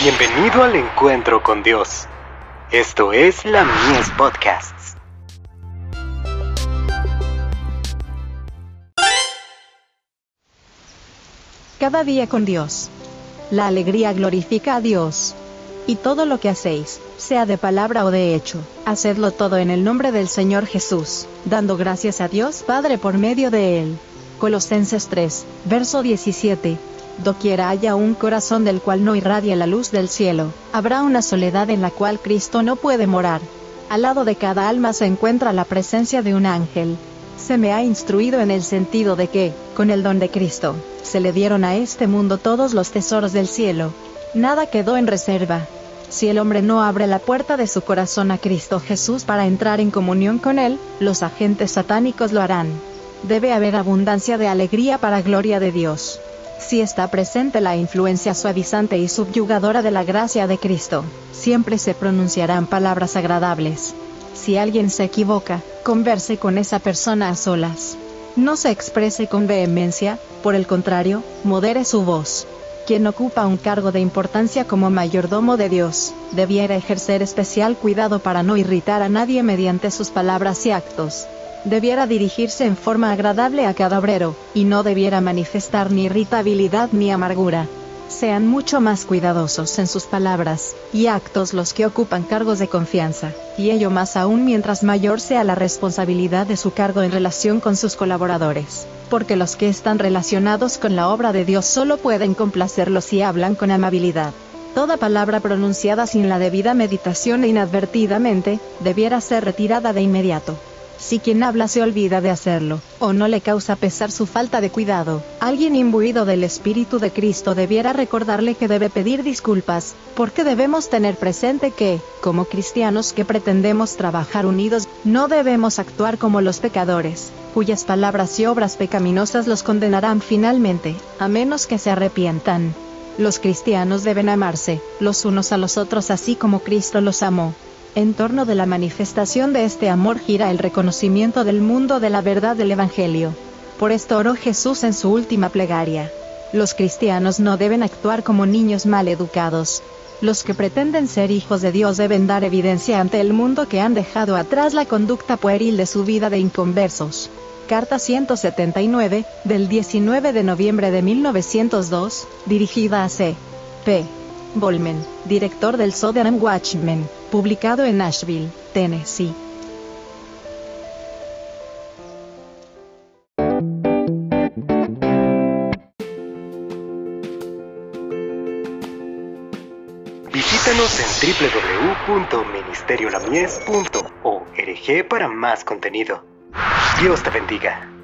Bienvenido al encuentro con Dios. Esto es la Mies Podcasts. Cada día con Dios. La alegría glorifica a Dios. Y todo lo que hacéis, sea de palabra o de hecho, hacedlo todo en el nombre del Señor Jesús, dando gracias a Dios Padre por medio de él. Colosenses 3, verso 17. Doquiera haya un corazón del cual no irradia la luz del cielo, habrá una soledad en la cual Cristo no puede morar. Al lado de cada alma se encuentra la presencia de un ángel. Se me ha instruido en el sentido de que, con el don de Cristo, se le dieron a este mundo todos los tesoros del cielo. Nada quedó en reserva. Si el hombre no abre la puerta de su corazón a Cristo Jesús para entrar en comunión con Él, los agentes satánicos lo harán. Debe haber abundancia de alegría para gloria de Dios. Si está presente la influencia suavizante y subyugadora de la gracia de Cristo, siempre se pronunciarán palabras agradables. Si alguien se equivoca, converse con esa persona a solas. No se exprese con vehemencia, por el contrario, modere su voz quien ocupa un cargo de importancia como mayordomo de Dios, debiera ejercer especial cuidado para no irritar a nadie mediante sus palabras y actos. Debiera dirigirse en forma agradable a cada obrero, y no debiera manifestar ni irritabilidad ni amargura. Sean mucho más cuidadosos en sus palabras y actos los que ocupan cargos de confianza, y ello más aún mientras mayor sea la responsabilidad de su cargo en relación con sus colaboradores porque los que están relacionados con la obra de Dios solo pueden complacerlos si hablan con amabilidad. Toda palabra pronunciada sin la debida meditación e inadvertidamente, debiera ser retirada de inmediato. Si quien habla se olvida de hacerlo, o no le causa pesar su falta de cuidado, alguien imbuido del Espíritu de Cristo debiera recordarle que debe pedir disculpas, porque debemos tener presente que, como cristianos que pretendemos trabajar unidos, no debemos actuar como los pecadores, cuyas palabras y obras pecaminosas los condenarán finalmente, a menos que se arrepientan. Los cristianos deben amarse, los unos a los otros así como Cristo los amó. En torno de la manifestación de este amor gira el reconocimiento del mundo de la verdad del Evangelio. Por esto oró Jesús en su última plegaria. Los cristianos no deben actuar como niños mal educados. Los que pretenden ser hijos de Dios deben dar evidencia ante el mundo que han dejado atrás la conducta pueril de su vida de inconversos. Carta 179, del 19 de noviembre de 1902, dirigida a C. P. Bolman, director del Southern Watchman, publicado en Nashville, Tennessee. Visítanos en www.ministeriolamies.org para más contenido. Dios te bendiga.